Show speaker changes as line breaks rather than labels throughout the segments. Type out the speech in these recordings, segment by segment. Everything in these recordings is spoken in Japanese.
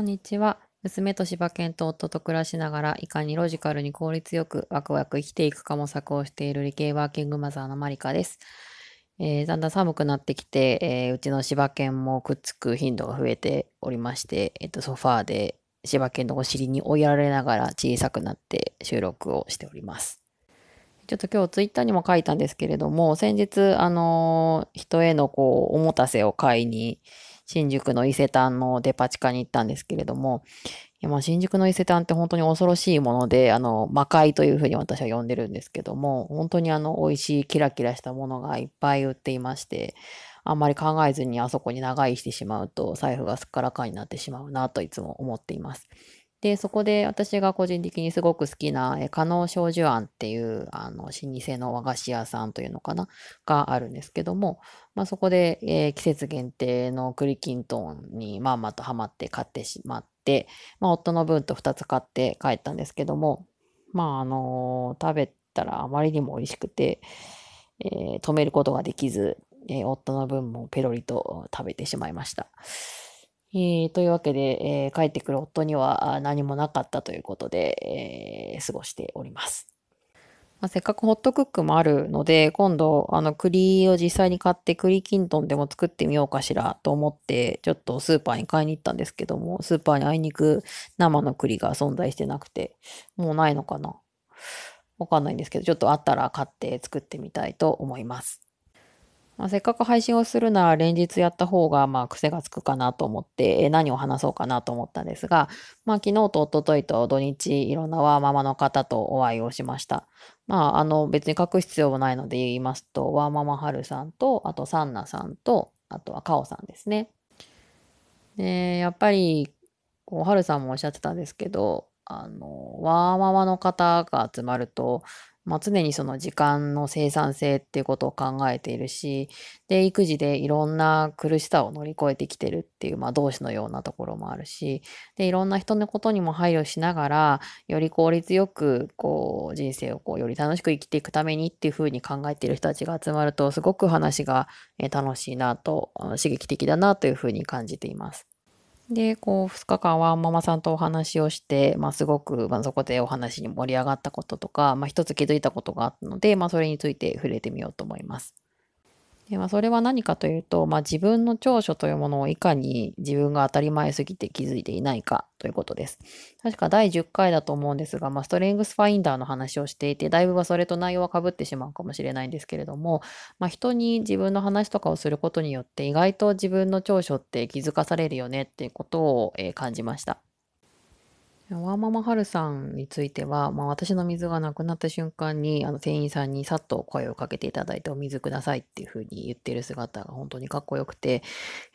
こんにちは。娘と柴犬と夫と暮らしながら、いかにロジカルに効率よくワクワク生きていくか模索をしている理系ワーキングマザーのマリカです。えーだんだん寒くなってきて、えーうちの柴犬もくっつく頻度が増えておりまして、えっと、ソファーで柴犬のお尻に追いやられながら小さくなって収録をしております。ちょっと今日ツイッターにも書いたんですけれども、先日、あの人へのこう、おもたせを買いに、新宿の伊勢丹のデパ地下に行ったんですけれども、今新宿の伊勢丹って本当に恐ろしいもので、あの、魔界というふうに私は呼んでるんですけども、本当にあの、美味しいキラキラしたものがいっぱい売っていまして、あんまり考えずにあそこに長居してしまうと、財布がすっからかになってしまうなといつも思っています。で、そこで私が個人的にすごく好きな、え加納少女庵っていう、あの、老舗の和菓子屋さんというのかな？があるんですけども、まあそこで、えー季節限定の栗きんとんにまあまとハマって買ってしまって、まあ夫の分と2つ買って帰ったんですけども、まああのー食べたらあまりにも美味しくて、えー止めることができず、えー夫の分もペロリと食べてしまいました。えーというわけで、えー帰ってくる夫には何もなかったということで、えー過ごしております。まあ、せっかくホットクックもあるので、今度、あの、栗を実際に買って栗きんとんでも作ってみようかしらと思って、ちょっとスーパーに買いに行ったんですけども、スーパーにあいにく生の栗が存在してなくて、もうないのかなわかんないんですけど、ちょっとあったら買って作ってみたいと思います。まあ、せっかく配信をするなら連日やった方が、まあ、癖がつくかなと思って、え何を話そうかなと思ったんですが、まあ、昨日と一昨日と土日、いろんなワーママの方とお会いをしました。まあ、あの、別に書く必要もないので言いますと、ワーママハルさんと、あとサンナさんと、あとはカオさんですね。で、やっぱり、こう、ハルさんもおっしゃってたんですけど、あの、ワーママの方が集まると、まあ、常にその時間の生産性っていうことを考えているし、で、育児でいろんな苦しさを乗り越えてきてるっていう、まあ、同志のようなところもあるし、で、いろんな人のことにも配慮しながら、より効率よく、こう、人生をこう、より楽しく生きていくためにっていうふうに考えている人たちが集まると、すごく話が楽しいなと、刺激的だなというふうに感じています。で、こう、2日間はママさんとお話をして、まあ、すごく、まあ、そこでお話に盛り上がったこととか、まあ、一つ気づいたことがあったので、まあ、それについて触れてみようと思います。でまあ、それは何かというと、まあ、自分の長所というものをいかに自分が当たり前すぎて気づいていないかということです。確か第10回だと思うんですが、まあ、ストレングスファインダーの話をしていて、だいぶはそれと内容は被ってしまうかもしれないんですけれども、まあ、人に自分の話とかをすることによって、意外と自分の長所って気づかされるよねっていうことを、え感じました。ワーママハルさんについては、まあ、私の水がなくなった瞬間に、あの店員さんにさっと声をかけていただいて、お水くださいっていうふうに言ってる姿が本当にかっこよくて、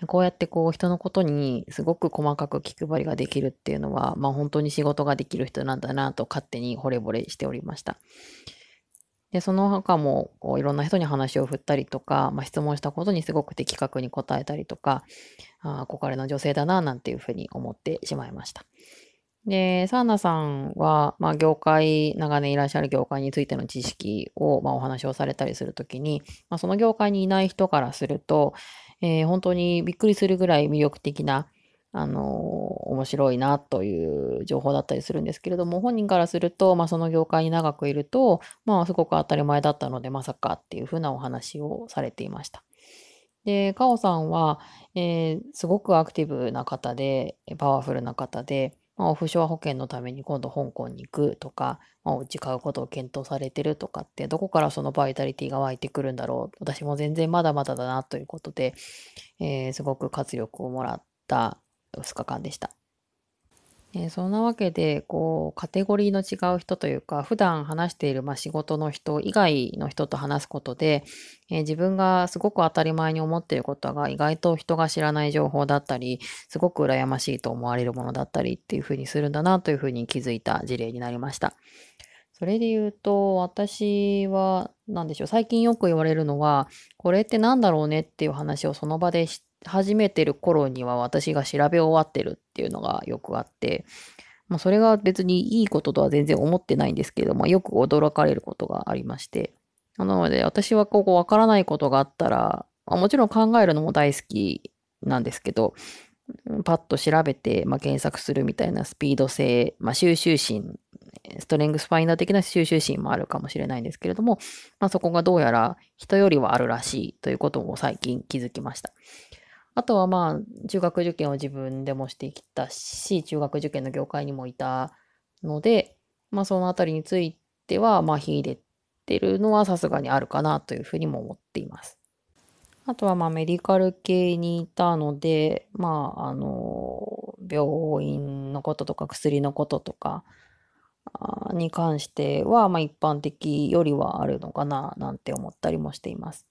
こうやってこう人のことにすごく細かく気配りができるっていうのは、まあ本当に仕事ができる人なんだなと勝手に惚れ惚れしておりました。で、その他もこういろんな人に話を振ったりとか、まあ、質問したことにすごく的確に答えたりとか、あ、憧れの女性だななんていうふうに思ってしまいました。で、サーナさんは、まあ、業界、長年いらっしゃる業界についての知識を、まあ、お話をされたりするときに、まあ、その業界にいない人からすると、えー本当にびっくりするぐらい魅力的な、あのー面白いなという情報だったりするんですけれども、本人からすると、まあ、その業界に長くいると、まあ、すごく当たり前だったので、まさかっていうふうなお話をされていました。で、カオさんは、えーすごくアクティブな方で、パワフルな方で、まあ、オフショア保険のために今度香港に行くとか、まあ、お家買うことを検討されてるとかって、どこからそのバイタリティが湧いてくるんだろう。私も全然まだまだだなということで、えーすごく活力をもらった2日間でした。えーそんなわけで、こう、カテゴリーの違う人というか、普段話している、まあ、仕事の人以外の人と話すことで、えー自分がすごく当たり前に思っていることが意外と人が知らない情報だったり、すごく羨ましいと思われるものだったりっていうふうにするんだなというふうに気づいた事例になりました。それで言うと、私は、なんでしょう、最近よく言われるのは、これってなんだろうねっていう話をその場でし始めてる頃には私が調べ終わってるっていうのがよくあって、まあ、それが別にいいこととは全然思ってないんですけれども、よく驚かれることがありまして。なので、私はここわからないことがあったら、まあもちろん考えるのも大好きなんですけど、パッと調べて、まあ、検索するみたいなスピード性、まあ、収集心、ストレングスファインダー的な収集心もあるかもしれないんですけれども、まあ、そこがどうやら人よりはあるらしいということも最近気づきました。あとはまあ、中学受験を自分でもしてきたし、中学受験の業界にもいたので、まあそのあたりについては、まあ秀でてるのはさすがにあるかなというふうにも思っています。あとはまあメディカル系にいたので、まああの、病院のこととか薬のこととかに関しては、まあ一般的よりはあるのかななんて思ったりもしています。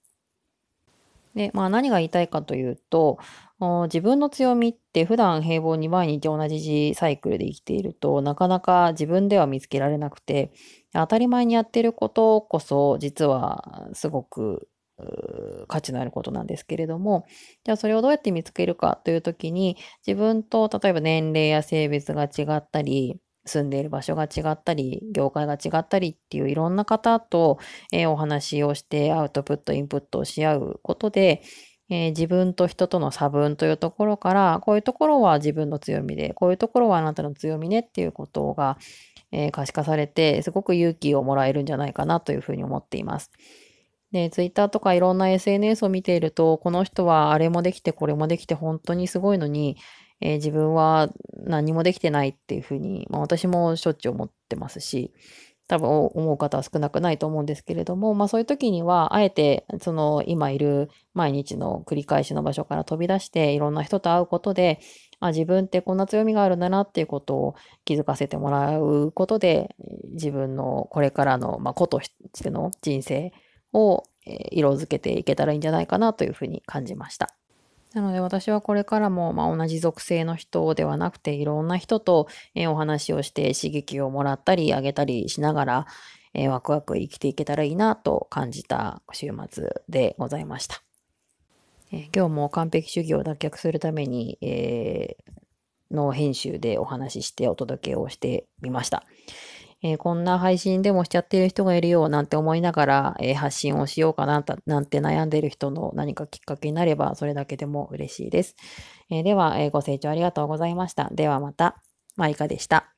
で、まあ何が言いたいかというと、自分の強みって普段平凡に毎日同じサイクルで生きているとなかなか自分では見つけられなくて当たり前にやってることこそ実はすごく価値のあることなんですけれどもじゃあそれをどうやって見つけるかという時に自分と例えば年齢や性別が違ったり住んでいる場所が違ったり、業界が違ったりっていういろんな方と、えー、お話をしてアウトプット、インプットをし合うことで、えー、自分と人との差分というところから、こういうところは自分の強みで、こういうところはあなたの強みねっていうことが、えー、可視化されて、すごく勇気をもらえるんじゃないかなというふうに思っています。で、ツイッターとかいろんな SNS を見ていると、この人はあれもできてこれもできて本当にすごいのに、えー、自分は何もできてないっていうふうに、まあ、私もしょっちゅう思ってますし、多分思う方は少なくないと思うんですけれども、まあそういう時には、あえてその今いる毎日の繰り返しの場所から飛び出していろんな人と会うことで、あ自分ってこんな強みがあるんだなっていうことを気づかせてもらうことで、自分のこれからの、まあ、子としての人生を色づけていけたらいいんじゃないかなというふうに感じました。なので私はこれからも、まあ、同じ属性の人ではなくていろんな人と、え、お話をして刺激をもらったりあげたりしながら、え、ワクワク生きていけたらいいなと感じた週末でございました。え、今日も完璧主義を脱却するために、えーの編集でお話ししてお届けをしてみました。えー、こんな配信でもしちゃってる人がいるよなんて思いながら、えー、発信をしようかななんて悩んでいる人の何かきっかけになればそれだけでも嬉しいです。えー、では、えご清聴ありがとうございました。ではまた、マリカでした。